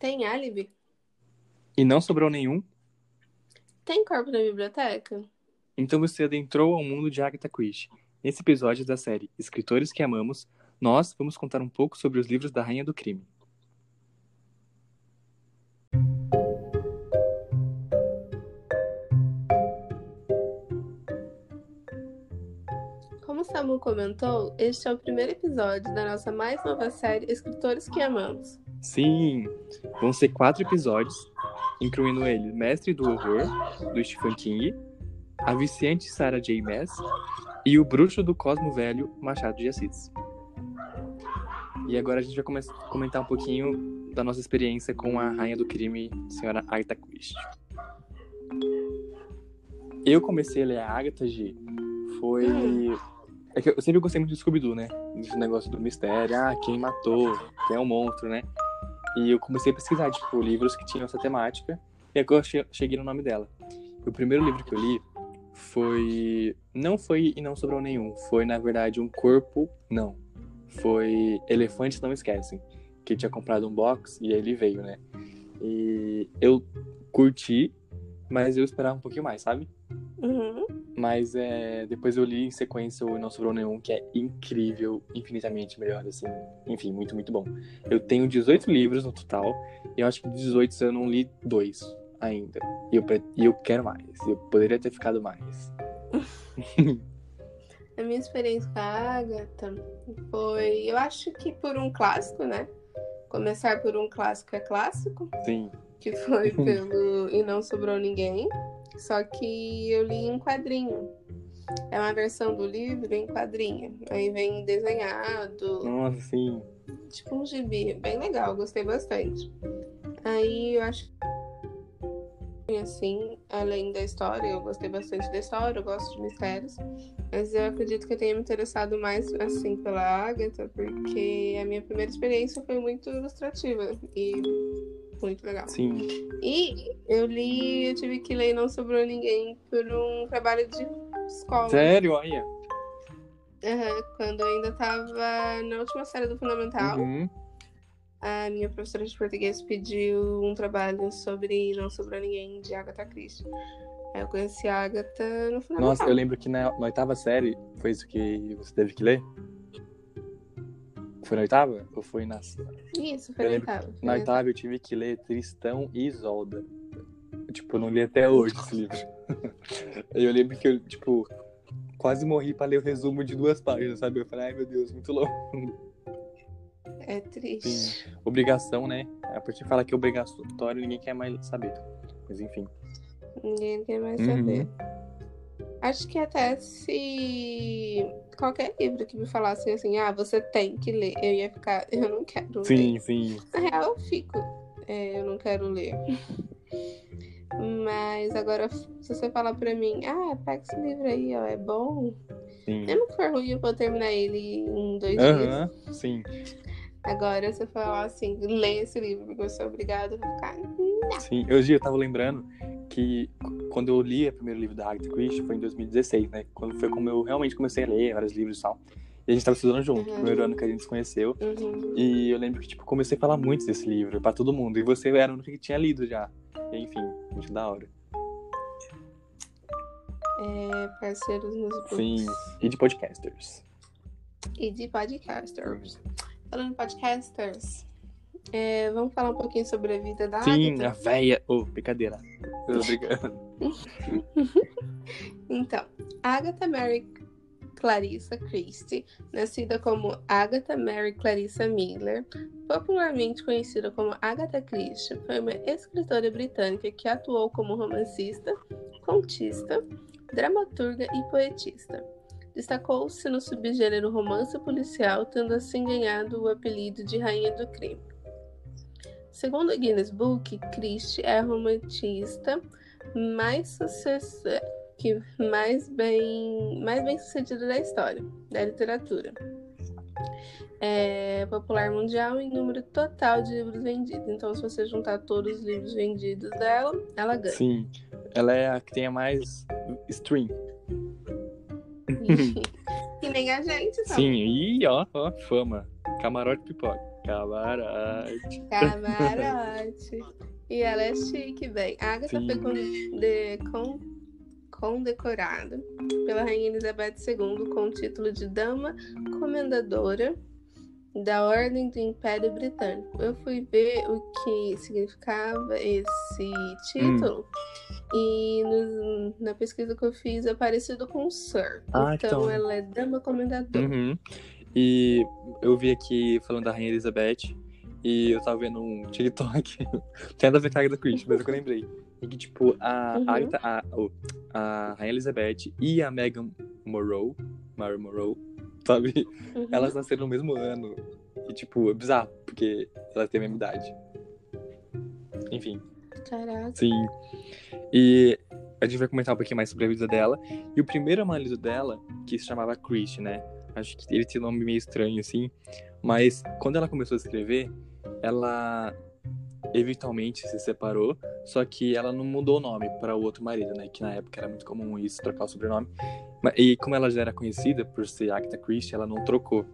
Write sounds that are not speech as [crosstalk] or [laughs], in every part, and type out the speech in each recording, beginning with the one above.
Tem álibi? E não sobrou nenhum? Tem corpo na biblioteca? Então você adentrou ao mundo de Agatha Christie. Nesse episódio da série Escritores que Amamos, nós vamos contar um pouco sobre os livros da Rainha do Crime. Como Samu comentou, este é o primeiro episódio da nossa mais nova série Escritores que Amamos. Sim, vão ser quatro episódios, incluindo ele Mestre do Horror, do Stephen King, a viciante Sarah J. Maas e o Bruxo do Cosmo Velho, Machado de Assis. E agora a gente vai come- comentar um pouquinho da nossa experiência com a Rainha do Crime, senhora Agatha Christie. Eu comecei a ler a Agatha G. Foi. É que eu sempre gostei muito de Scooby-Doo, né? Desse negócio do mistério. Ah, quem matou? Quem é o monstro, né? E eu comecei a pesquisar, tipo, livros que tinham essa temática. E agora eu che- cheguei no nome dela. O primeiro livro que eu li foi. Não foi E Não Sobrou Nenhum. Foi, na verdade, Um Corpo. Não. Foi Elefantes Não Esquecem. Que eu tinha comprado um box e aí ele veio, né? E eu curti, mas eu esperava um pouquinho mais, sabe? Uhum. Mas é, depois eu li em sequência o Não Sobrou Nenhum, que é incrível, infinitamente melhor, assim. Enfim, muito, muito bom. Eu tenho 18 livros no total, e eu acho que de 18 eu não li dois ainda. E eu, e eu quero mais. Eu poderia ter ficado mais. [laughs] A minha experiência com a Agatha foi, eu acho que por um clássico, né? Começar por um clássico é clássico, Sim. que foi pelo [laughs] E Não Sobrou Ninguém. Só que eu li em quadrinho. É uma versão do livro em quadrinho. Aí vem desenhado, Nossa, sim. tipo um gibi. Bem legal, gostei bastante. Aí eu acho que assim, além da história, eu gostei bastante da história, eu gosto de mistérios. Mas eu acredito que eu tenha me interessado mais assim pela Agatha, porque a minha primeira experiência foi muito ilustrativa e muito legal. Sim. E eu li, eu tive que ler Não Sobrou Ninguém por um trabalho de escola. Sério, olha. Aham, quando eu ainda tava na última série do Fundamental, Uhum. A minha professora de português pediu um trabalho sobre Não Sobrou Ninguém de Agatha Christie. Aí eu conheci a Agatha no Fundamental. Nossa, eu lembro que na, na oitava série foi isso que você teve que ler? Foi na oitava? Ou foi na. Isso, foi Eu na oitava. Na oitava eu tive que ler Tristão e Isolda. Tipo, eu não li até hoje esse livro. eu lembro que eu, tipo, quase morri pra ler o resumo de duas páginas, sabe? Eu falei, ai meu Deus, muito longo. É triste. Sim. Obrigação, né? A partir de falar que é obrigatório, ninguém quer mais saber. Mas enfim. Ninguém quer mais Uhum. saber. Acho que até se qualquer livro que me falasse assim, ah, você tem que ler, eu ia ficar, eu não quero ler. Sim, sim. Na real, eu fico. É, eu não quero ler. Mas agora, se você falar pra mim, ah, pega esse livro aí, ó, é bom. Sim. Eu não for ruim, eu vou terminar ele em dois dias. Aham, sim. Agora, se você falar assim, lê esse livro, porque eu sou obrigada a ficar. Sim, hoje eu tava lembrando que quando eu li o primeiro livro da Agatha Christie foi em 2016, né? Quando foi como eu realmente comecei a ler vários livros e tal. E a gente tava estudando junto, Uhum. primeiro ano que a gente se conheceu. Uhum. E eu lembro que, tipo, comecei a falar muito desse livro pra todo mundo. E você era o único que tinha lido já. E, enfim, muito da hora. É, parceiros nos grupos. Sim. E de podcasters. E de podcasters. Falando em podcasters, é, vamos falar um pouquinho sobre a vida da Sim, a Agatha? véia. Ô, brincadeira. Obrigado. [laughs] Então, Agatha Mary Clarissa Christie, nascida como Agatha Mary Clarissa Miller, popularmente conhecida como Agatha Christie, foi uma escritora britânica que atuou como romancista, contista, dramaturga e poetista. Destacou-se no subgênero romance policial, tendo assim ganhado o apelido de Rainha do Crime. Segundo o Guinness Book, Christie é a romantista mais sucesso que mais bem mais bem sucedida da história da literatura. É popular mundial em número total de livros vendidos. Então, se você juntar todos os livros vendidos dela, ela ganha. Sim. Ela é a que tem a mais stream. E nem a gente, sabe? Sim, e ó, ó, fama. Camarote pipoca. Camarote. Camarote. e ela é chique, bem. A Agatha Sim. foi conde- con- condecorada pela Rainha Elizabeth II com o título de Dama Comendadora da Ordem do Império Britânico. Eu fui ver o que significava esse título. E no- na pesquisa que eu fiz é parecido com Sir. Ah, então, então. ela é Dama Comendadora. Uhum. E eu vi aqui falando da Rainha Elizabeth e eu tava vendo um TikTok. [laughs] Tem nada a ver com a Agatha Christie, mas é que eu lembrei. E que, tipo, a, Uhum. Agatha, a, a Rainha Elizabeth e a Meghan Morrow, Mary Morrow, [laughs] sabe? Uhum. Elas nasceram no mesmo ano. E, tipo, é bizarro, porque elas têm a mesma idade. Enfim. Caraca. Sim. E a gente vai comentar um pouquinho mais sobre a vida dela. E o primeiro marido dela, que se chamava Chris, né? Acho que ele tinha um nome meio estranho, assim. Mas quando ela começou a escrever, ela eventualmente se separou, só que ela não mudou o nome para o outro marido, né? Que na época era muito comum isso, trocar o sobrenome. E como ela já era conhecida por ser Agatha Christie, ela não trocou.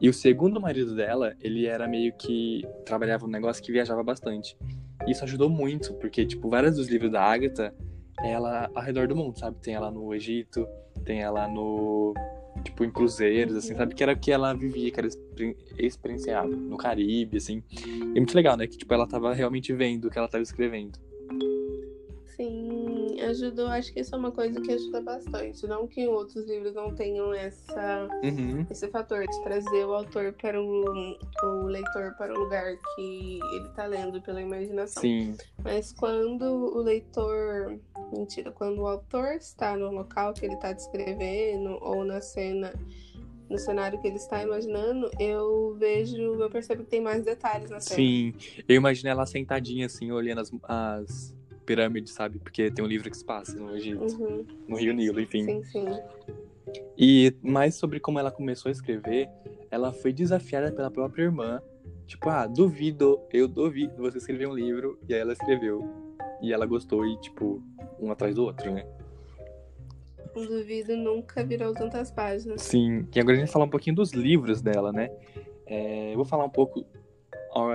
E o segundo marido dela, ele era meio que trabalhava um negócio que viajava bastante. Isso ajudou muito, porque, tipo, vários dos livros da Agatha, ela ao redor do mundo, sabe? Tem ela no Egito, tem ela no. Tipo, em cruzeiros, assim, sabe? Que era o que ela vivia, que ela exper- experienciava no Caribe, assim. E é muito legal, né? Que, tipo, ela tava realmente vendo o que ela tava escrevendo. Sim, ajudou. Acho que isso é uma coisa que ajuda bastante. Não que outros livros não tenham essa, Uhum. esse fator de trazer o autor para o, o leitor para o lugar que ele tá lendo pela imaginação. Sim, Mas quando o leitor. Mentira, quando o autor está no local que ele está descrevendo ou na cena. No cenário que ele está imaginando, eu vejo, eu percebo que tem mais detalhes na cena. sim. Eu imaginei ela sentadinha, assim, olhando as, as pirâmides, sabe? Porque tem um livro que se passa no Egito, Uhum. no Rio Nilo, enfim. Sim, sim. E mais sobre como ela começou a escrever, ela foi desafiada pela própria irmã. Tipo, ah, duvido, eu duvido você escrever um livro. E aí ela escreveu. E ela gostou e, tipo, um atrás do outro, né? O duvido nunca virou tantas páginas. Sim. E agora a gente falar um pouquinho dos livros dela, né? É, eu vou falar um pouco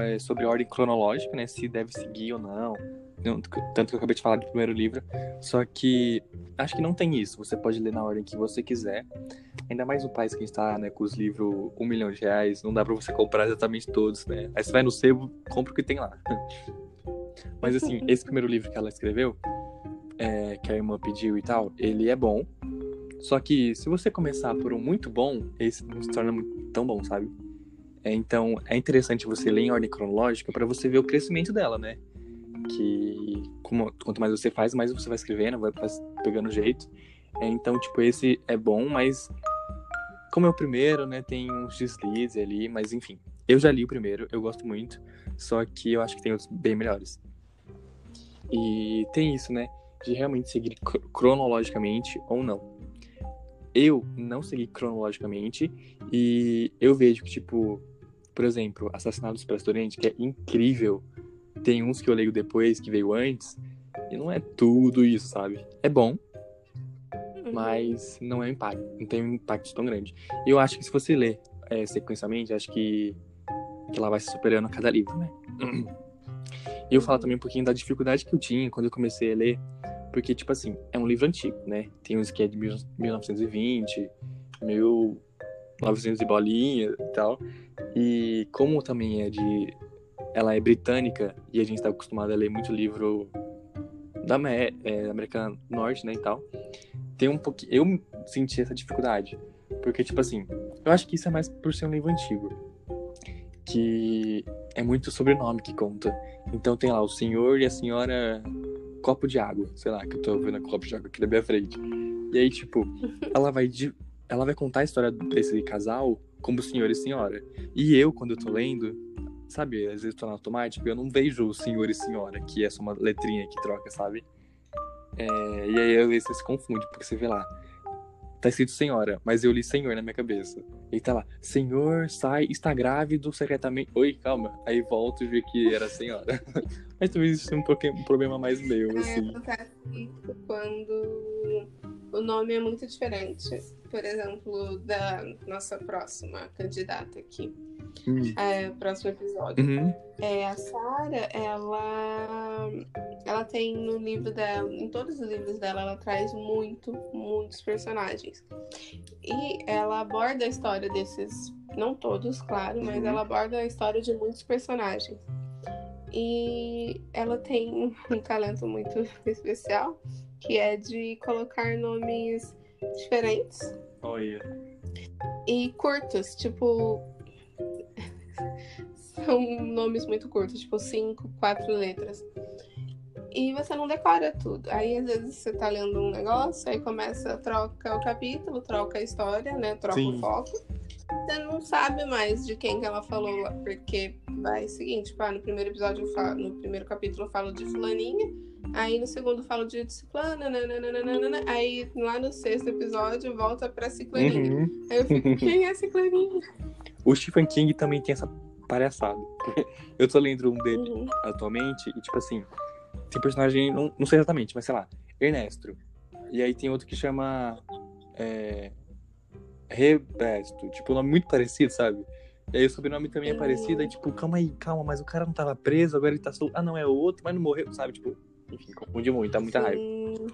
é, sobre a ordem cronológica, né? Se deve seguir ou não. Tanto que eu acabei de falar do primeiro livro. Só que acho que não tem isso. Você pode ler na ordem que você quiser. Ainda mais no país que a gente tá, né? Com os livros um milhão de reais. Não dá pra você comprar exatamente todos, né? Aí você vai no sebo, compra o que tem lá. [laughs] Mas assim, [laughs] esse primeiro livro que ela escreveu, é, que a irmã pediu e tal, ele é bom. Só que se você começar por um muito bom, esse não se torna tão bom, sabe? É, então é interessante você ler em ordem cronológica pra você ver o crescimento dela, né? Que como- quanto mais você faz, mais você vai escrevendo, vai, pegando jeito. É, então, tipo, esse é bom, mas como é o primeiro, né? Tem uns deslizes ali, mas enfim. Eu já li o primeiro, eu gosto muito. Só que eu acho que tem outros bem melhores. E tem isso, né? De realmente seguir cro- cronologicamente ou não. Eu não segui cronologicamente e eu vejo que, tipo, por exemplo, Assassinato do Expresso do Oriente, que é incrível. Tem uns que eu leio depois, que veio antes, e não é tudo isso, sabe? É bom, Uhum. mas não é um impacto, não tem um impacto tão grande. E eu acho que se você ler é, sequencialmente, acho que, que ela vai se superando a cada livro, né? E eu falo também um pouquinho da dificuldade que eu tinha quando eu comecei a ler, porque, tipo assim, é um livro antigo, né? Tem uns que é de mil- 1920, 1900 e bolinha e tal. E como também é de. Ela é britânica e a gente tá acostumado a ler muito livro da Amé- é, América do Norte, né, e tal. Tem um pouquinho. Eu senti essa dificuldade. Porque, tipo assim, eu acho que isso é mais por ser um livro antigo. Que é muito sobrenome que conta. Então tem lá o senhor e a senhora copo de água. Sei lá, que eu tô vendo a copo de água aqui da minha frente. E aí, tipo, [laughs] ela vai, di- ela vai contar a história desse casal como senhor e senhora. E eu, quando eu tô lendo, sabe, às vezes eu tô no automático, eu não vejo o senhor e senhora, que é só uma letrinha que troca, sabe? É, e aí às vezes você se confunde, porque você vê lá, tá escrito senhora, mas eu li senhor na minha cabeça. E tá lá, senhor sai, está grávido secretamente. Oi, calma. Aí volto e vi que era senhora. [laughs] mas talvez isso seja um, problema mais meu, É, assim. quando o nome é muito diferente. Por exemplo, da nossa próxima candidata aqui. Hum. É, próximo episódio. Uhum. É, a Sarah, ela, ela tem no livro dela, em todos os livros dela, ela traz muito, muitos personagens. E ela aborda a história desses, não todos, claro, mas Uhum. ela aborda a história de muitos personagens. E ela tem [laughs] um talento muito [laughs] especial, que é de colocar nomes diferentes Olha. e curtos, tipo. São nomes muito curtos, tipo cinco, quatro letras. E você não decora tudo. Aí às vezes você tá lendo um negócio, aí começa, troca o capítulo, troca a história, né? Troca Sim. o foco. Você não sabe mais de quem que ela falou lá, porque vai seguinte, tipo, ah, no primeiro episódio, eu falo, no primeiro capítulo eu falo de fulaninha, aí no segundo eu falo de ciclana, nananana, aí lá no sexto episódio volta pra ciclaninha. Uhum. Aí eu fico, quem é ciclaninha? [laughs] O Stephen King também tem essa palhaçada. [laughs] Eu tô lendo um dele Uhum. atualmente e, tipo assim, tem personagem, não, não sei exatamente, mas sei lá, Ernesto. E aí tem outro que chama. É, Rebesto. Tipo, um nome muito parecido, sabe? E aí o sobrenome também é Hum. parecido, aí tipo, calma aí, calma, mas o cara não tava preso, agora ele tá solto. Ah, não, é o outro, mas não morreu, sabe? Tipo, enfim, confunde muito, dá muita raiva. Sim.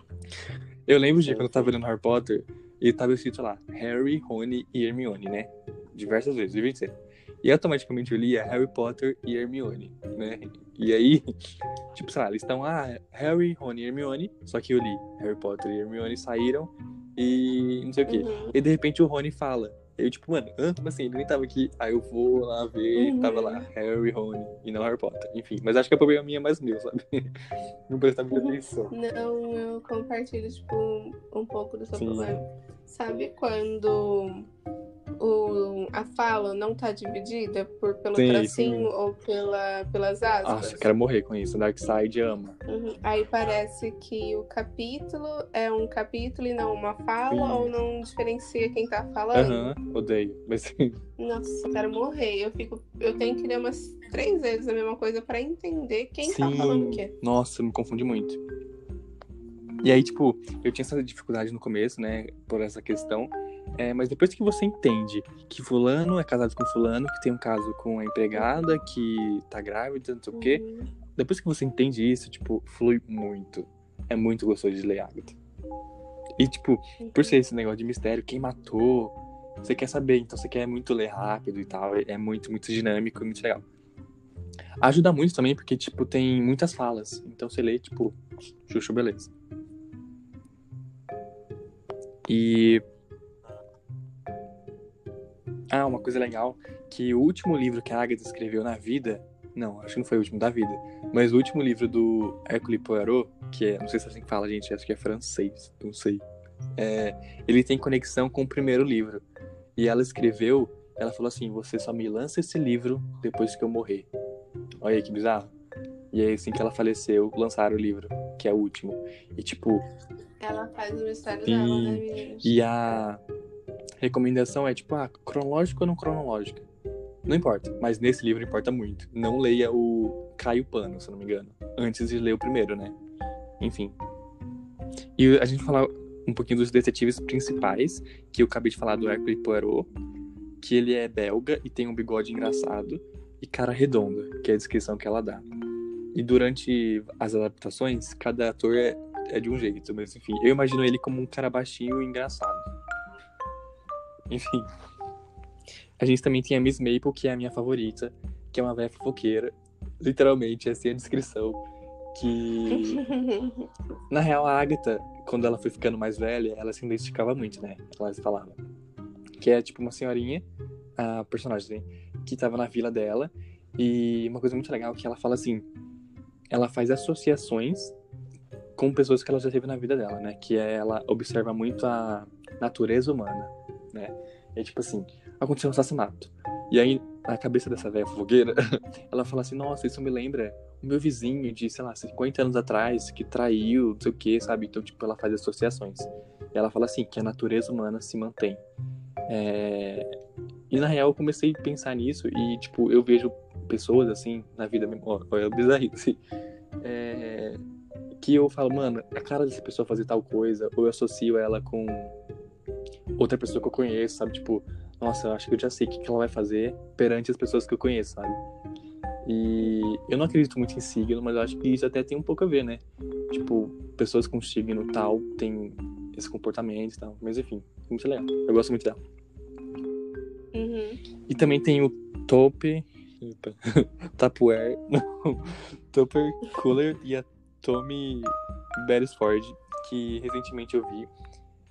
Eu lembro de quando eu tava lendo Harry Potter e tava escrito lá, Harry, Rony e Hermione, né? Diversas vezes, devia ser. E automaticamente eu lia Harry Potter e Hermione, né? E aí, [laughs] tipo, sei lá, eles estão, ah, Harry, Rony e Hermione, só que eu li Harry Potter e Hermione saíram e não sei o quê. Uhum. E de repente o Rony fala. Eu, tipo, mano, ah, como assim? Ele nem tava aqui. Aí eu vou lá ver, Uhum. tava lá, Harry, Rony e não Harry Potter. Enfim, mas acho que a problema minha é mais meu, sabe? [laughs] Não prestar muita atenção. Não, eu compartilho, tipo, um, um pouco do seu Sim. problema. Sabe quando o, a fala não tá dividida por, pelo Sim, tracinho sim. ou pela, pelas aspas? Nossa, eu quero morrer com isso. Darkseid ama. Uhum. Aí parece que o capítulo é um capítulo e não uma fala, Sim. ou não diferencia quem tá falando. Aham, odeio. Mas Nossa, eu quero morrer. Eu fico. Eu tenho que ler umas três vezes a mesma coisa pra entender quem tá falando o quê. Nossa, me confundi muito. E aí, tipo, eu tinha essa dificuldade no começo, né, por essa questão. É, mas depois que você entende que fulano é casado com fulano, que tem um caso com a empregada, que tá grávida, não sei o quê. Uhum. Depois que você entende isso, tipo, flui muito. É muito gostoso de ler Agatha. E, tipo, por ser esse negócio de mistério, quem matou, você quer saber, então você quer muito ler rápido e tal. É muito, muito dinâmico e muito legal. Ajuda muito também, porque, tipo, tem muitas falas. Então você lê, tipo, chuchu, beleza. E. Ah, uma coisa legal, que o último livro que a Agatha escreveu na vida. Não, acho que não foi o último da vida. Mas o último livro do Hercule Poirot, que é. Não sei se é assim que fala, gente, acho que é francês, não sei. É, ele tem conexão com o primeiro livro. E ela escreveu, ela falou assim: Você só me lança esse livro depois que eu morrer. Olha aí que bizarro. E aí, assim que ela faleceu, lançaram o livro, que é o último. E tipo, Ela faz o mistério Sim. dela, né, e a recomendação é tipo, ah, cronológico ou não cronológica? Não importa, mas nesse livro importa muito. Não leia o Caio Pano, se não me engano, antes de ler o primeiro, né? Enfim. E a gente falar um pouquinho dos detetives principais, que eu acabei de falar do Hercule Poirot, que ele é belga e tem um bigode engraçado e cara redonda, que é a descrição que ela dá. E durante as adaptações, cada ator é, é de um jeito, mas enfim, eu imagino ele como um cara baixinho e engraçado. Enfim. A gente também tem a Miss Maple, que é a minha favorita, que é uma velha fofoqueira. Literalmente, essa é a descrição. Que, [laughs] na real, a Agatha, quando ela foi ficando mais velha, ela se identificava muito, né? Ela falava. Que é tipo uma senhorinha, a personagem, né? que tava na vila dela. E uma coisa muito legal é que ela fala assim: ela faz associações com pessoas que ela já teve na vida dela, né? Que é, ela observa muito a natureza humana, né? É tipo assim, aconteceu um assassinato. E aí, na cabeça dessa velha fogueira, [laughs] ela fala assim, nossa, isso me lembra o meu vizinho de, sei lá, 50 anos atrás, que traiu, não sei o que, sabe? Então, tipo, ela faz associações. E ela fala assim, que a natureza humana se mantém. É... E na real, eu comecei a pensar nisso e, tipo, eu vejo pessoas, assim, na vida ó, é bizarrice, é... que eu falo, mano, a cara dessa pessoa fazer tal coisa, ou eu associo ela com outra pessoa que eu conheço, sabe? Tipo, nossa, eu acho que eu já sei o que ela vai fazer perante as pessoas que eu conheço, sabe? E eu não acredito muito em signo, mas eu acho que isso até tem um pouco a ver, né? Tipo, pessoas com signo tal têm esse comportamento e tal. Mas enfim, muito legal. Eu gosto muito dela. Uhum. E também tem o Tope. [laughs] Tupperware. Topper Cooler e a Tommy Beresford, que recentemente eu vi.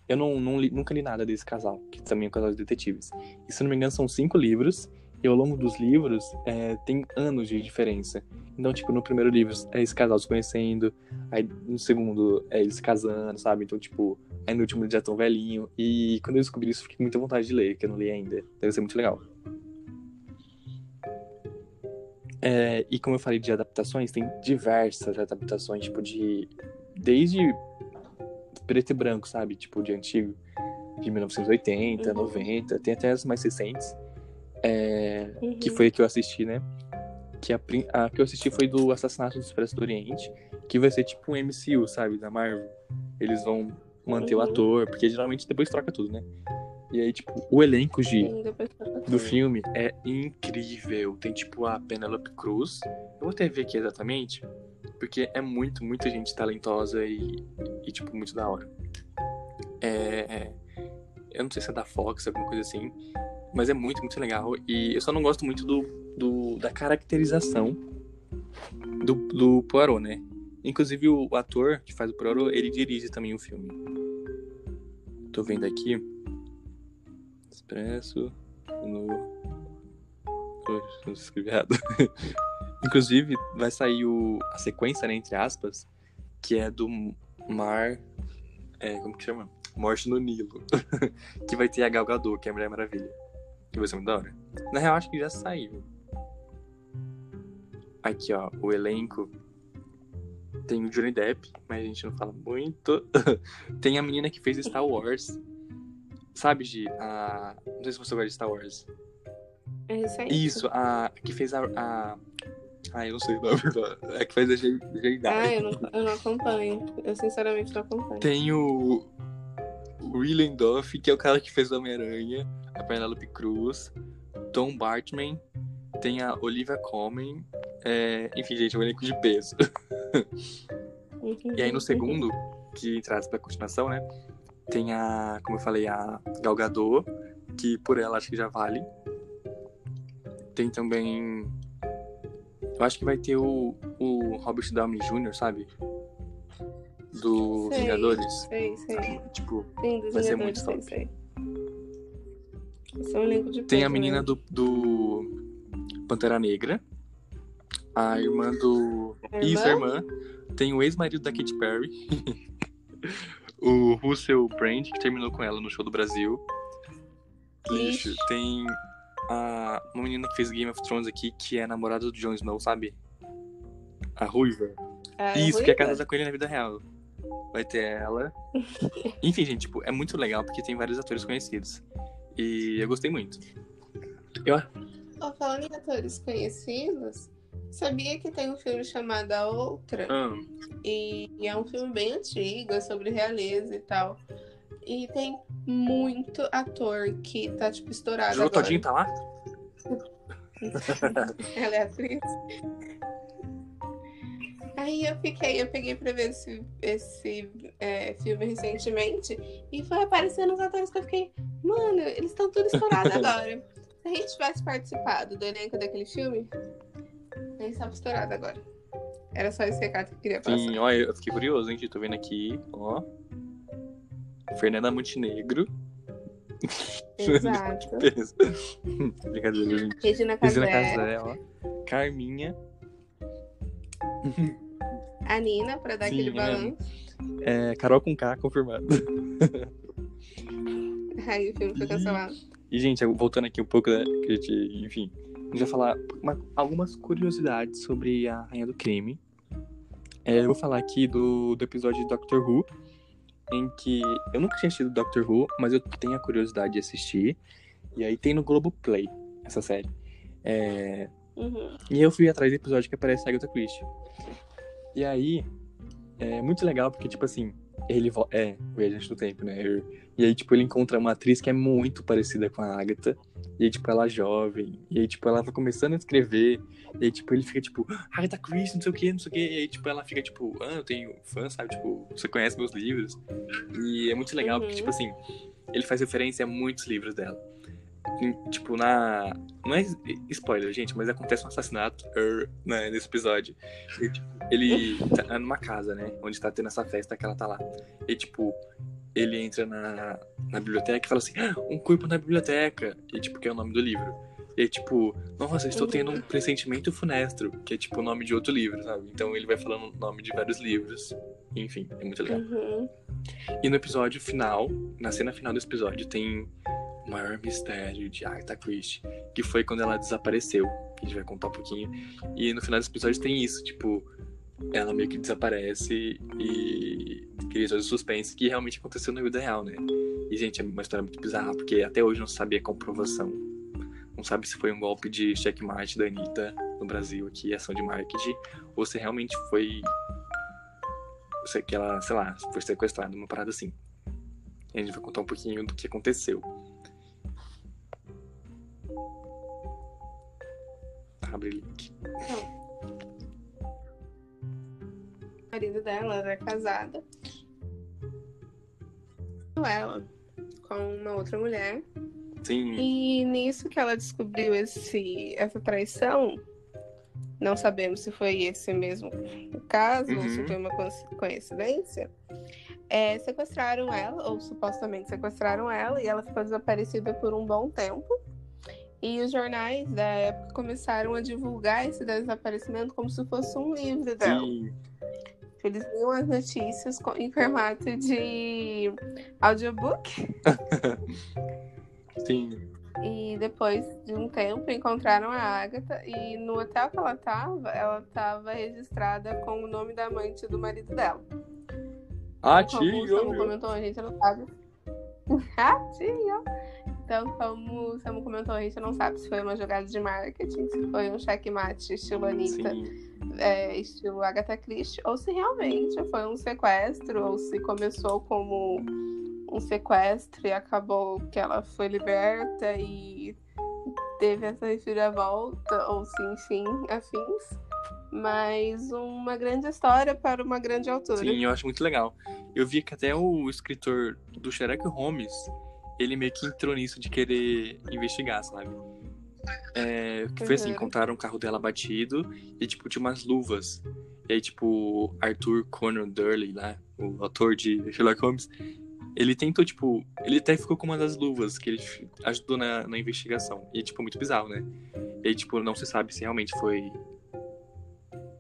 Eu não, não li, nunca li nada desse casal, que também é um casal de detetives. E se não me engano, são cinco livros. E ao longo dos livros, é, tem anos de diferença. Então, tipo, no primeiro livro é esse casal se conhecendo, aí no segundo é eles se casando, sabe? Então, tipo, aí no último eles já estão velhinho. E quando eu descobri isso, fiquei com muita vontade de ler, que eu não li ainda. Deve ser muito legal. É, e como eu falei de adaptações, tem diversas adaptações, tipo, de. Desde preto e branco, sabe? Tipo, de antigo. De 1980, Uhum. 90, tem até as mais recentes. É, Uhum. que foi a que eu assisti, né? Que a, a que eu assisti foi do Assassinato do Expresso do Oriente, que vai ser tipo um MCU, sabe? Da Marvel. Eles vão manter o Uhum. ator, porque geralmente depois troca tudo, né? E aí, tipo, o elenco de, do filme é incrível. Tem, tipo, a Penelope Cruz. Eu vou até ver aqui exatamente, porque é muito, muita gente talentosa e, e tipo, muito da hora. É... Eu não sei se é da Fox, alguma coisa assim, mas é muito, muito legal. E eu só não gosto muito do, do da caracterização do, do Poirot, né? Inclusive, o ator que faz o Poirot, ele dirige também o filme. Tô vendo aqui. Expresso no. Escrevi errado. [laughs] Inclusive, vai sair o... a sequência, né, entre aspas, que é do Mar. É, como que chama? Morte no Nilo. [laughs] que vai ter a Gal Gadot, que é a Mulher Maravilha. Que vai ser muito da hora. Na real, acho que já saiu. Aqui, ó, o elenco. Tem o Johnny Depp, mas a gente não fala muito. [laughs] tem a menina que fez Star Wars. Sabe, Gi? A... Não sei se você gosta de Star Wars. É recente? Isso, a que fez a. a... Ah, eu não sei nome. não. É que fez a Jedi. Ah, eu não, eu não acompanho. Eu sinceramente não acompanho. Tem o. Willem Duff, que é o cara que fez o Homem-Aranha, a Penelope Cruz, Tom Bartman, tem a Olivia Colman, é... enfim, gente, é um elenco de peso. Uhum. E aí no segundo, que traz pra continuação, né? Tem a, como eu falei, a Gal Gadot, que por ela acho que já vale. Tem também. Eu acho que vai ter o, o Robert Downey Jr., sabe? Do Sei. Vingadores. Sei, sei. Tipo, Sim, Vai ser muito sei, sei. Esse é um elenco de tem a menina né? do, do Pantera Negra. A irmã do. A Isso, a irmã? irmã. Tem o ex-marido da Katy Perry. [laughs] o Russell Brand, que terminou com ela no show do Brasil. Lixo. Ixi. Tem a, uma menina que fez Game of Thrones aqui, que é namorada do Jon Snow, sabe? A Ruiva. Ah, Isso, que é ruiva? casada com ele na vida real. Vai ter ela. [laughs] Enfim, gente, tipo, é muito legal porque tem vários atores conhecidos. E eu gostei muito. Eu, Ó, falando em atores conhecidos, sabia que tem um filme chamado A Outra? ah, E é um filme bem antigo, é sobre realeza e tal. E tem muito ator que tá, tipo, estourado agora. Todinho tá lá? [laughs] Ela é atriz. Aí eu fiquei, eu peguei pra ver esse, esse é, filme recentemente e foi aparecendo os atores que eu fiquei, mano, eles estão tudo estourados [laughs] agora. Se a gente tivesse participado do elenco daquele filme, a gente tava estourado agora. Era só esse recado que eu queria passar. Sim, ó, eu fiquei curioso, hein? Tô vendo aqui, ó. Fernanda Montenegro. Exato. [laughs] Brincadeira, gente. Regina Regina Casé, Casé, ó. Carminha. a Nina, pra dar Sim, aquele é. balanço. É, Carol com K, confirmado. [laughs] Aí o filme foi cancelado. E, gente, voltando aqui um pouco, né? Que a gente, enfim, a gente vai falar uma- algumas curiosidades sobre a Rainha do Crime. É, eu vou falar aqui do, do episódio de Doctor Who, em que eu nunca tinha assistido Doctor Who, mas eu tenho a curiosidade de assistir. E aí tem no Globoplay essa série. É, Uhum. e eu fui atrás do episódio que aparece a Agatha Christie. E aí, é muito legal porque, tipo assim, Ele é, viajante do tempo, né? E aí, tipo, ele encontra uma atriz que é muito parecida com a Agatha. E aí, tipo, ela é jovem. E aí, tipo, ela tá começando a escrever. E aí, tipo, ele fica, tipo, Agatha Christie, não sei o que, não sei o que. E aí, tipo, ela fica, tipo, ah, eu tenho fã, sabe? Tipo, você conhece meus livros. E é muito legal, porque, Uhum. tipo assim, ele faz referência a muitos livros dela. Tipo, na. Não é spoiler, gente, mas acontece um assassinato er, né, nesse episódio. E, tipo, ele tá numa casa, né? Onde tá tendo essa festa que ela tá lá. E, tipo, ele entra na, na biblioteca e fala assim: "Ah, um corpo na biblioteca. E, tipo, que é o nome do livro. E tipo, nossa, estou tendo um pressentimento funestro, que é tipo o nome de outro livro, sabe? Então ele vai falando o nome de vários livros. Enfim, é muito legal. Uhum. E no episódio final, na cena final do episódio, tem o maior mistério de Agatha Christie, que foi quando ela desapareceu. A gente vai contar um pouquinho. E no final do episódio tem isso, tipo, ela meio que desaparece e cria todo o suspense que realmente aconteceu na vida real, né? E, gente, é uma história muito bizarra, porque até hoje não se sabia a comprovação. Não sabe se foi um golpe de checkmate da Anitta no Brasil aqui, ação de marketing, ou se realmente foi que ela, sei lá, foi sequestrada, uma parada assim. E a gente vai contar um pouquinho do que aconteceu. Abre link. O marido dela era casada. Ela com uma outra mulher. Sim, E nisso que ela descobriu esse, essa traição, não sabemos se foi esse mesmo o caso ou se Uhum. foi uma coinci- coincidência. é, sequestraram ela, ou supostamente sequestraram ela, e ela ficou desaparecida por um bom tempo. E os jornais da época começaram a divulgar esse desaparecimento como se fosse um livro dela. sim, Eles liam as notícias em formato de audiobook. [laughs] sim. E depois de um tempo encontraram a Agatha e no hotel que ela tava, ela tava registrada com o nome da amante do marido dela. Ah, Como tio, meu. comentou, a gente não sabe. [laughs] ah, tio! Então, como o Samu comentou, a gente não sabe se foi uma jogada de marketing, se foi um checkmate estilo Anitta, é, estilo Agatha Christie, ou se realmente foi um sequestro, ou se começou como um sequestro e acabou que ela foi liberta e teve essa reviravolta, ou se enfim, afins. Mas uma grande história para uma grande autora. sim, eu acho muito legal. Eu vi que até o escritor do Sherlock Holmes, ele meio que entrou nisso de querer investigar, sabe? É, que foi assim, Uhum. encontraram o carro dela batido e, tipo, tinha umas luvas. E aí, tipo, Arthur Conan Doyle lá, o autor de Sherlock Holmes, ele tentou, tipo, ele até ficou com uma das luvas que ele ajudou na, na investigação. E, tipo, muito bizarro, né? E tipo, não se sabe se realmente foi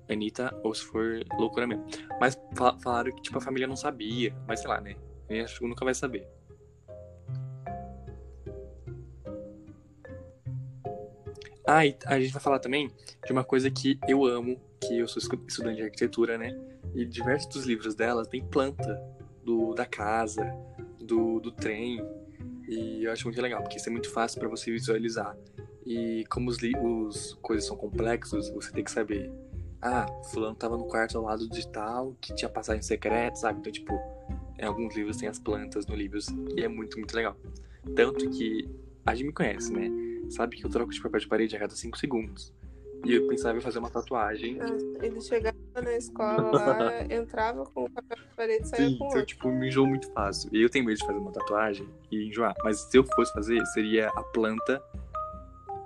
Anitta ou se for loucura mesmo. Mas fa- falaram que, tipo, a família não sabia. Mas sei lá, né? Eu acho que nunca vai saber. Ah, e a gente vai falar também de uma coisa que eu amo, que eu sou estudante de arquitetura, né? E diversos dos livros dela tem planta do, da casa, do, do trem. E eu acho muito legal, porque isso é muito fácil para você visualizar. E como os, os coisas são complexos, você tem que saber. Ah, fulano tava no quarto ao lado de tal, que tinha passagem secreta, sabe? Então, tipo, em alguns livros tem as plantas no livro e é muito, muito legal. Tanto que a gente me conhece, né? Sabe que eu troco de papel de parede a cada 5 segundos. E eu pensava em fazer uma tatuagem. Ele chegava na escola lá, [laughs] entrava com o papel de parede e saía Sim, com então, outro. tipo, me enjoo muito fácil. E eu tenho medo de fazer uma tatuagem e enjoar. Mas se eu fosse fazer, seria a planta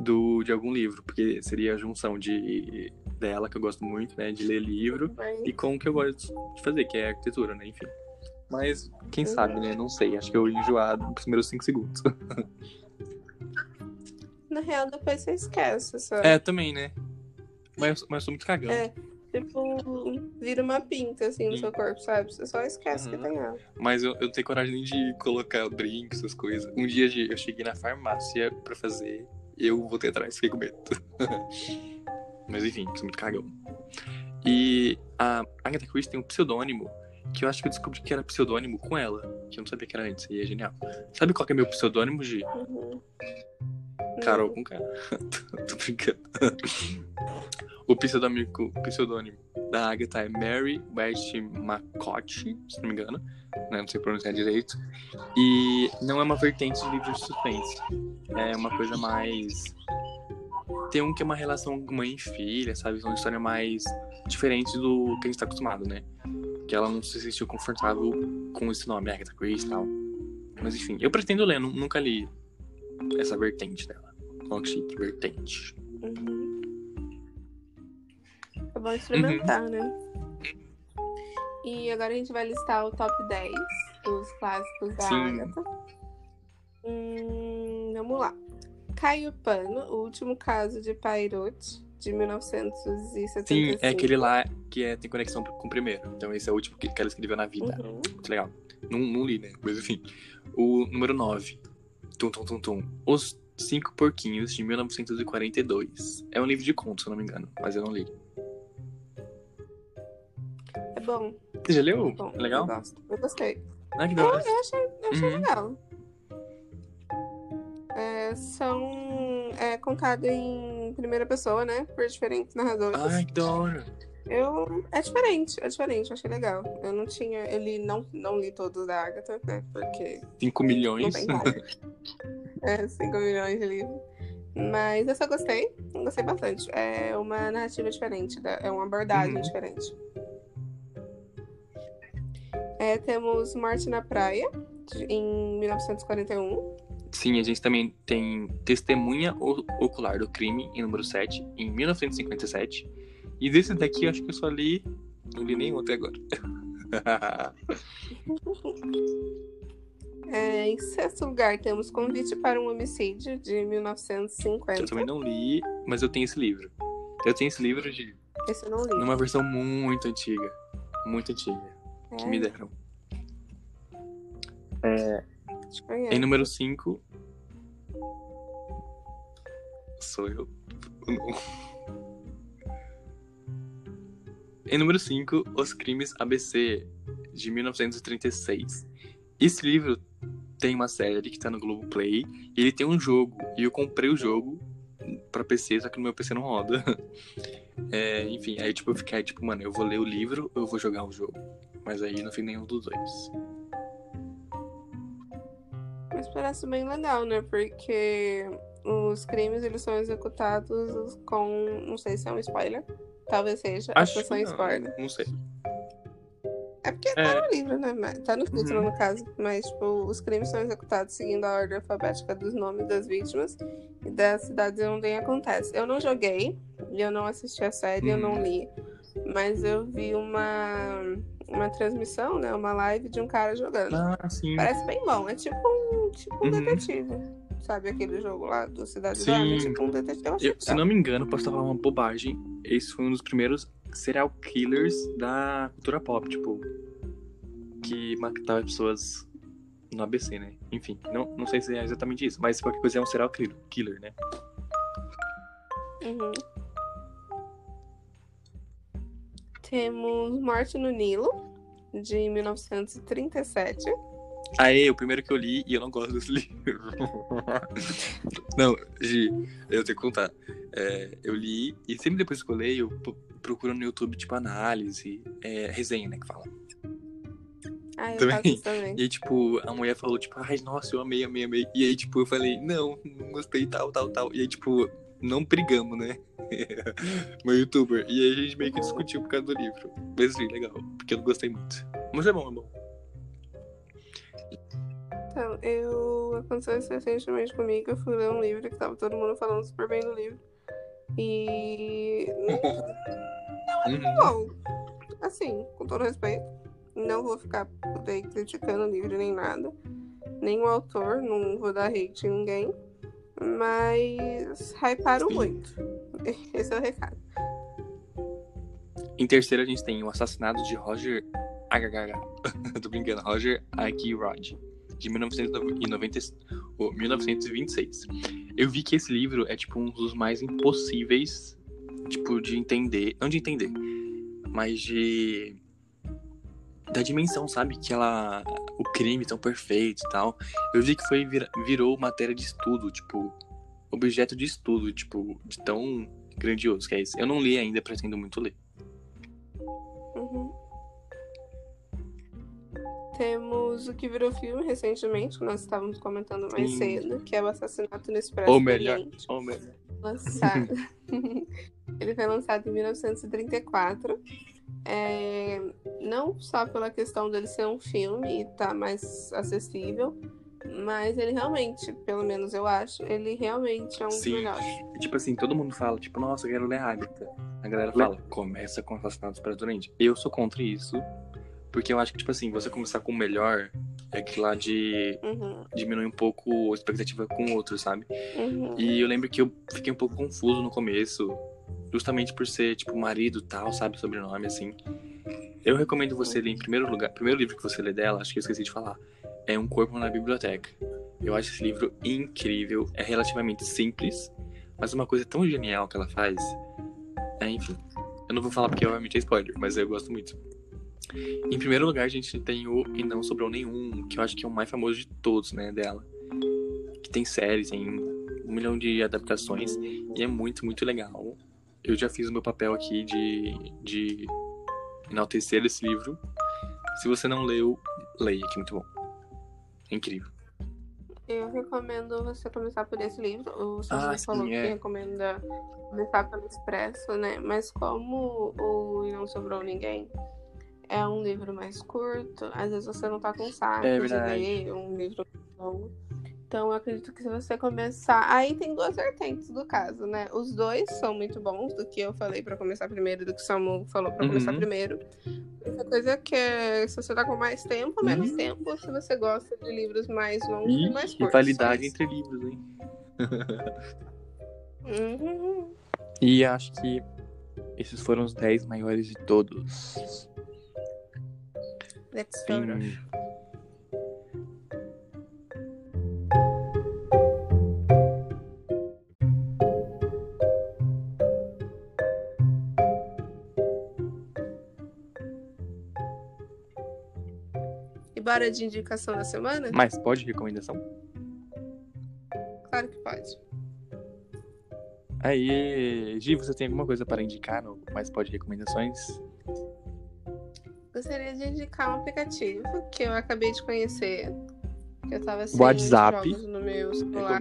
do, de algum livro. Porque seria a junção de dela, que eu gosto muito, né? De ler livro. Mas, E com o que eu gosto de fazer, que é arquitetura, né? Enfim. Mas, quem Uhum. sabe, né? Não sei. Acho que eu ia enjoar nos primeiros 5 segundos. [laughs] na real, depois você esquece, sabe? É, também, né? Mas, mas eu sou muito cagão. É. Tipo, vira uma pinta assim no Sim. seu corpo, sabe? Você só esquece Uhum. que tem ela. Mas eu, eu não tenho coragem nem de colocar brinco, essas coisas. Um dia eu cheguei na farmácia pra fazer e eu voltei atrás, fiquei com medo. [laughs] Mas enfim, sou muito cagão. E a Agatha Christie tem um pseudônimo que eu acho que eu descobri que era pseudônimo com ela, que eu não sabia que era antes, e é genial. Sabe qual que é meu pseudônimo, Gi? Uhum. Carol com K. [laughs] Tô brincando. o pseudônimo, pseudônimo da Agatha é Mary West McCott, se não me engano. Né? Não sei pronunciar direito. E não é uma vertente de livro de suspense. É uma coisa mais. Tem um que é uma relação mãe e filha, sabe? É uma história mais diferente do que a gente tá acostumado, né? Que ela não se sentiu confortável com esse nome, Agatha Christie e tal. Mas enfim, eu pretendo ler, nunca li essa vertente dela. Chique, vertente. Uhum. É bom experimentar, uhum. né? E agora a gente vai listar o top 10 dos clássicos da Sim. Agatha. Hum, vamos lá. Caio Pano, o último caso de Pairot, de 1975. Sim, é aquele lá que é, tem conexão com o primeiro. Então esse é o último que, que ela escreveu na vida. Uhum. Muito legal. Não, não li, né? Mas enfim. O número 9. Tum, tum, tum, tum. Os Cinco Porquinhos, de 1942. É um livro de contos, se eu não me engano, mas eu não li. É bom. Você já leu? É bom. É legal? Eu gosto. Eu gostei. Ah, que da hora. Eu, eu achei, eu achei uhum. legal. É, são é, contados em primeira pessoa, né? Por diferentes narradores. Ai, que da hora. Eu. É diferente, é diferente, eu achei legal. Eu não tinha. Eu li, não, não li todos da Agatha, né? Porque. 5 milhões. [laughs] é, 5 milhões de livros. Mas eu só gostei, gostei bastante. É uma narrativa diferente, é uma abordagem uhum. diferente. É, temos Morte na Praia, em 1941. Sim, a gente também tem Testemunha Ocular do Crime, em número 7, em 1957. E desse daqui, eu acho que eu só li. Não li nenhum até agora. [laughs] É, em sexto lugar, temos Convite para um Homicídio, de 1950. Eu também não li, mas eu tenho esse livro. Eu tenho esse livro de. Esse eu não li. Numa versão muito antiga. Muito antiga. É. Que me deram. É, em número 5. Sou eu. Em número 5, Os Crimes ABC, de 1936. Esse livro tem uma série que tá no Globoplay e ele tem um jogo. E eu comprei o jogo pra PC, só que no meu PC não roda. [laughs] É, enfim, aí tipo, eu fiquei tipo, mano, eu vou ler o livro ou eu vou jogar o jogo? Mas aí não fiz nenhum dos dois. Mas parece bem legal, né? Porque os crimes eles são executados com. Não sei se é um spoiler. Talvez seja. Acho a não, spoiler. Não sei. É porque é. tá no livro, né? Tá no título, uhum. no caso. Mas, tipo, os crimes são executados seguindo a ordem alfabética dos nomes das vítimas e das cidades onde acontece. Eu não joguei, eu não assisti a série, uhum. eu não uhum. li. Mas eu vi uma, uma transmissão, né? Uma live de um cara jogando. Ah, sim. Parece bem bom. É tipo um, tipo um uhum. detetive. Sabe aquele jogo lá do Cidade Sim. Tipo um detetive. Eu eu, se não me engano, posso estar falando uma bobagem. Esse foi um dos primeiros serial killers da cultura pop, tipo, que matava pessoas no ABC, né? Enfim, não, não sei se é exatamente isso, mas qualquer coisa é um serial killer, né? Uhum. Temos Morte no Nilo, de 1937. Aê, o primeiro que eu li e eu não gosto desse [laughs] livro. não, Gi, eu tenho que contar. É, eu li e sempre depois que eu leio, eu procuro no YouTube, tipo, análise, é, resenha, né, que fala. Ah, eu também. também. E aí, tipo, a mulher falou, tipo, ai, nossa, eu amei, amei, amei. E aí, tipo, eu falei, não, não gostei, tal, tal, tal. E aí, tipo, não brigamos, né? [laughs] Meu youtuber. E aí a gente meio que discutiu por causa do livro. Mas sim, legal, porque eu não gostei muito. Mas é bom, é bom. Então, eu aconteceu isso recentemente comigo, eu fui ler um livro que tava todo mundo falando super bem do livro. E. Não, não é bom. Assim, com todo respeito. Não vou ficar daí criticando o livro nem nada. Nem o autor, não vou dar hate em ninguém. Mas hyparam muito. [laughs] Esse é o recado. Em terceiro, a gente tem o assassinato de Roger. HHH. [laughs] Tô brincando, Roger Rod de 1990, oh, 1926. Eu vi que esse livro é tipo um dos mais impossíveis, tipo de entender, não de entender, mas de da dimensão, sabe? Que ela o crime tão perfeito e tal. Eu vi que foi virou matéria de estudo, tipo objeto de estudo, tipo de tão grandioso, que é esse. Eu não li ainda, pretendo muito ler. Uhum. Temos o que virou filme recentemente, que nós estávamos comentando mais Sim. cedo, que é o Assassinato no Expresso Ou melhor, Oriente. ou melhor. lançado. [laughs] ele foi lançado em 1934. É, não só pela questão dele ser um filme e estar mais acessível, mas ele realmente, pelo menos eu acho, ele realmente é um dos Sim. melhores. E, tipo assim, todo mundo fala, tipo, nossa, eu quero ler Agatha. A galera fala, começa com Assassinato Expresso do Oriente. Eu sou contra isso, porque eu acho que, tipo assim, você começar com o melhor é que lá de Uhum, diminuir um pouco a expectativa com o outro, sabe? uhum. E eu lembro que eu fiquei um pouco confuso no começo, justamente por ser, tipo, marido tal, sabe? Sobrenome, assim. Eu recomendo você ler em primeiro lugar. Primeiro livro que você lê dela, acho que eu esqueci de falar, é Um Corpo na Biblioteca. Eu acho esse livro incrível, é relativamente simples, mas uma coisa tão genial que ela faz. É, enfim. Eu não vou falar porque obviamente é spoiler, mas eu gosto muito. Em primeiro lugar, a gente tem o E Não Sobrou Nenhum, que eu acho que é o mais famoso de todos, né, dela. Que tem séries, tem um milhão de adaptações e é muito, muito legal. Eu já fiz o meu papel aqui de, de enaltecer esse livro. Se você não leu, leia, que é muito bom. É incrível. Eu recomendo você começar por esse livro. O Sérgio Ah, sim, falou que é. recomenda começar pelo Expresso, né? Mas como o E Não Sobrou Ninguém é um livro mais curto, às vezes você não tá com saco É de ler um livro longo. Então eu acredito que se você começar. Aí tem duas vertentes do caso, né? Os dois são muito bons, do que eu falei pra começar primeiro, do que o Samu falou pra começar Uhum. primeiro. Essa coisa que é, se você tá com mais tempo, menos Uhum. tempo, se você gosta de livros mais longos e, E mais curtos. rivalidade entre livros, hein? Uhum. [laughs] E acho que esses foram os 10 maiores de todos. Let's go. E bora de indicação da semana? Mas pode recomendação? Claro que pode. Aí, Gi, você tem alguma coisa para indicar no Mais Pode Recomendações? Gostaria de indicar um aplicativo que eu acabei de conhecer. Que eu tava sem WhatsApp. jogos no meu celular.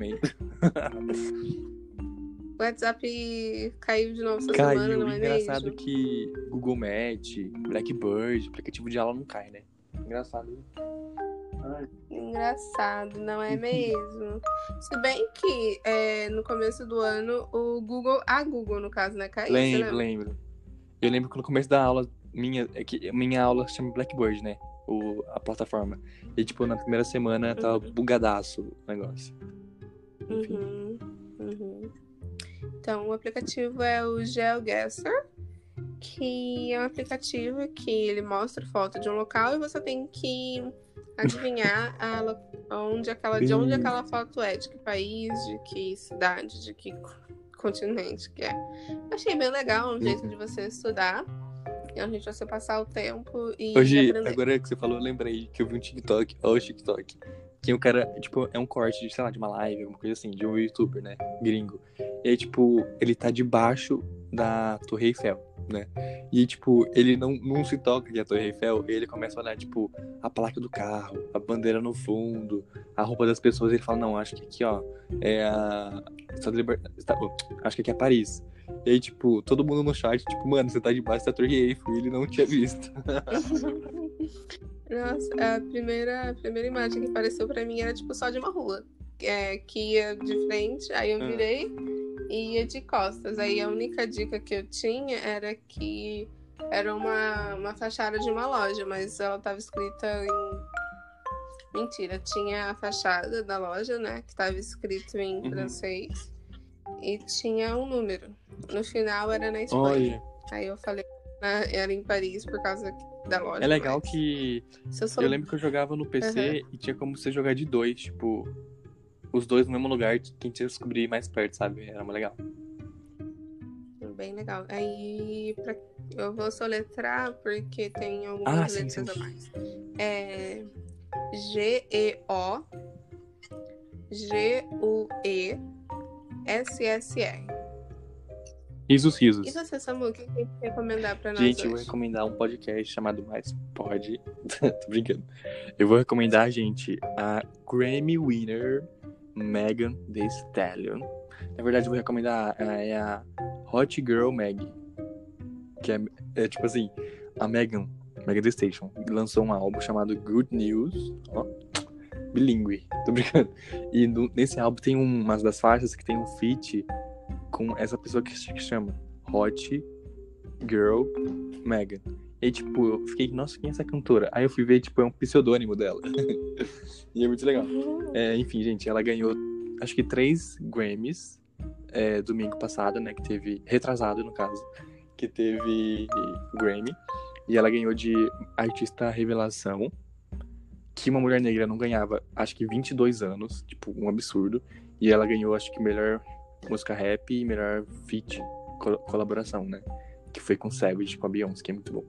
O [laughs] WhatsApp caiu de novo essa semana, Caiu. não é Engraçado mesmo? que Google Match, Blackbird, aplicativo de aula não cai, né? Engraçado. Ai, Engraçado, não é mesmo? Se bem que é, no começo do ano o Google, a Google no caso, né, caiu. lembro, lembro. Eu lembro que no começo da aula, minha, é que minha aula se chama Blackbird, né? O, a plataforma. E, tipo, na primeira semana tava bugadaço o negócio. Enfim. Uhum, uhum. Então, o aplicativo é o GeoGuessr, que é um aplicativo que ele mostra foto de um local e você tem que adivinhar a onde aquela, de onde aquela foto é, de que país, de que cidade, de que co- continente que é. Achei bem legal, um jeito Uhum. de você estudar. Jeito de você passar o tempo e Hoje, agora que você falou, eu lembrei que eu vi um TikTok, ó, o TikTok. Que o cara, tipo, é um corte de, sei lá, de uma live, alguma coisa assim, de um youtuber, né? Gringo. E aí, tipo, ele tá debaixo da Torre Eiffel, né? E, tipo, ele não, não se toca que é a Torre Eiffel, ele começa a olhar, tipo, a placa do carro, a bandeira no fundo, a roupa das pessoas. Ele fala, não, acho que aqui, ó, é a. Está- Acho que aqui é Paris. E aí, tipo, todo mundo no chat, tipo, mano, você tá debaixo da Torre Eiffel, e ele não tinha visto. [laughs] Nossa, a primeira, a primeira imagem que apareceu pra mim era tipo só de uma rua. É, que ia de frente, aí eu Ah. virei e ia de costas. Aí a única dica que eu tinha era que era uma, uma fachada de uma loja, mas ela tava escrita em. Mentira, tinha a fachada da loja, né? Que tava escrito em Uhum. francês. E tinha um número. No final era na Espanha. Olha, Aí eu falei, ah, era em Paris por causa da loja. é legal mas que eu sou eu lembro que eu jogava no PC e tinha como você jogar de dois, tipo, os dois no mesmo lugar, quem tinha descobrir mais perto, sabe? Era muito legal. Bem legal. Aí pra- eu vou soletrar porque tem Ah, algumas sim, letras sim. a mais. É G-E-O G-U-E S-S-R. Risos, risos. E você, Samu, o que tem que recomendar pra nós Gente, eu hoje? vou recomendar um podcast chamado Mais Pode. [laughs] Tô brincando. Eu vou recomendar, gente, a Grammy Winner Megan Thee Stallion. Na verdade, eu vou recomendar a, é a Hot Girl Meg. Que é, é tipo assim, a Megan, Megan Thee Station, lançou um álbum chamado Good News. Ó, bilíngue, tô brincando. E no- nesse álbum tem um- umas das faixas que tem um feat com essa pessoa que se chama Hot Girl Megan. E tipo, eu fiquei, nossa, quem é essa cantora? Aí eu fui ver, tipo, é um pseudônimo dela. [laughs] e é muito legal. Uhum. É, enfim, gente, ela ganhou, acho que três Grammys é, domingo passado, né? Que teve, retrasado no caso, que teve Grammy. E ela ganhou de artista revelação, que uma mulher negra não ganhava, acho que 22 anos, tipo, um absurdo. E ela ganhou, acho que melhor música rap e melhor feat, col- colaboração, né? Que foi com Savage, com a Beyoncé, que é muito bom.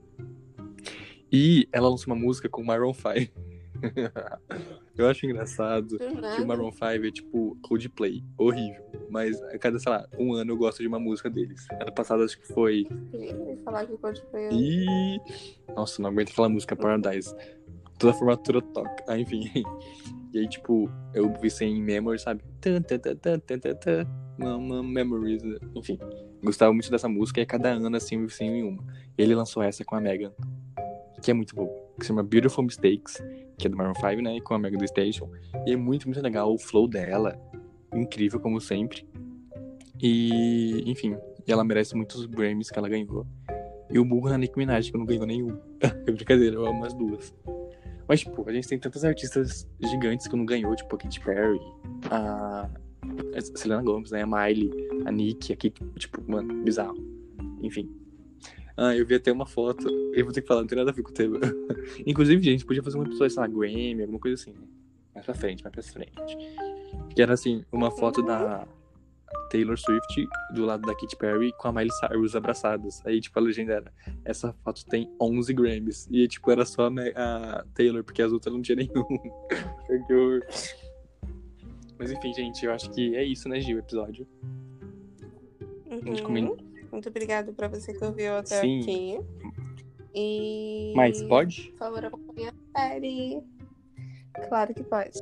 E ela lançou uma música com Maroon 5. [laughs] Eu acho engraçado Do que o. Maroon 5 é tipo Coldplay, horrível. Mas a cada, sei lá, um ano eu gosto de uma música deles. Ano passado acho que foi. Queria falar que pode foi Ih! Nossa, não aguento aquela música Paradise. Toda a formatura toca. Ah, enfim. E aí, tipo, eu vi sem Memory, sabe? Tan, tan, tan, tan, tan, tan, Memories. Enfim, gostava muito dessa música e a cada ano, assim, eu sem uma. Ele lançou essa com a Megan, que é muito boa. Que se chama Beautiful Mistakes, que é do Maroon 5, né? E com a Megan do Station. E é muito, muito legal o flow dela. Incrível, como sempre. E, enfim, ela merece muitos Grammys que ela ganhou. E o burro na Nicki Minaj, que não ganhou nenhum. [laughs] é brincadeira, eu amo as duas. Mas, tipo, a gente tem tantas artistas gigantes que não ganhou, tipo a Katy Perry, a Selena Gomez, né? A Miley, a Nick, aqui, tipo, mano, bizarro. Enfim. Ah, eu vi até uma foto. Eu vou ter que falar, não tem nada a ver com o tema. [laughs] Inclusive, gente, podia fazer uma episódio, sei lá, Grammy, alguma coisa assim, né? Mais pra frente, mais pra frente. Que era assim, uma foto da Taylor Swift do lado da Katy Perry com a Miley Cyrus abraçadas. Aí, tipo, a legenda era: essa foto tem 11 Grammys. E, tipo, era só a Me- a Taylor, porque as outras não tinha nenhum. [laughs] Mas enfim, gente, eu acho que é isso, né, Gil, o episódio. Uhum. Muito obrigada pra você que ouviu até Sim. aqui. E. Mas pode? Por favor, acompanhe a série. Claro que pode.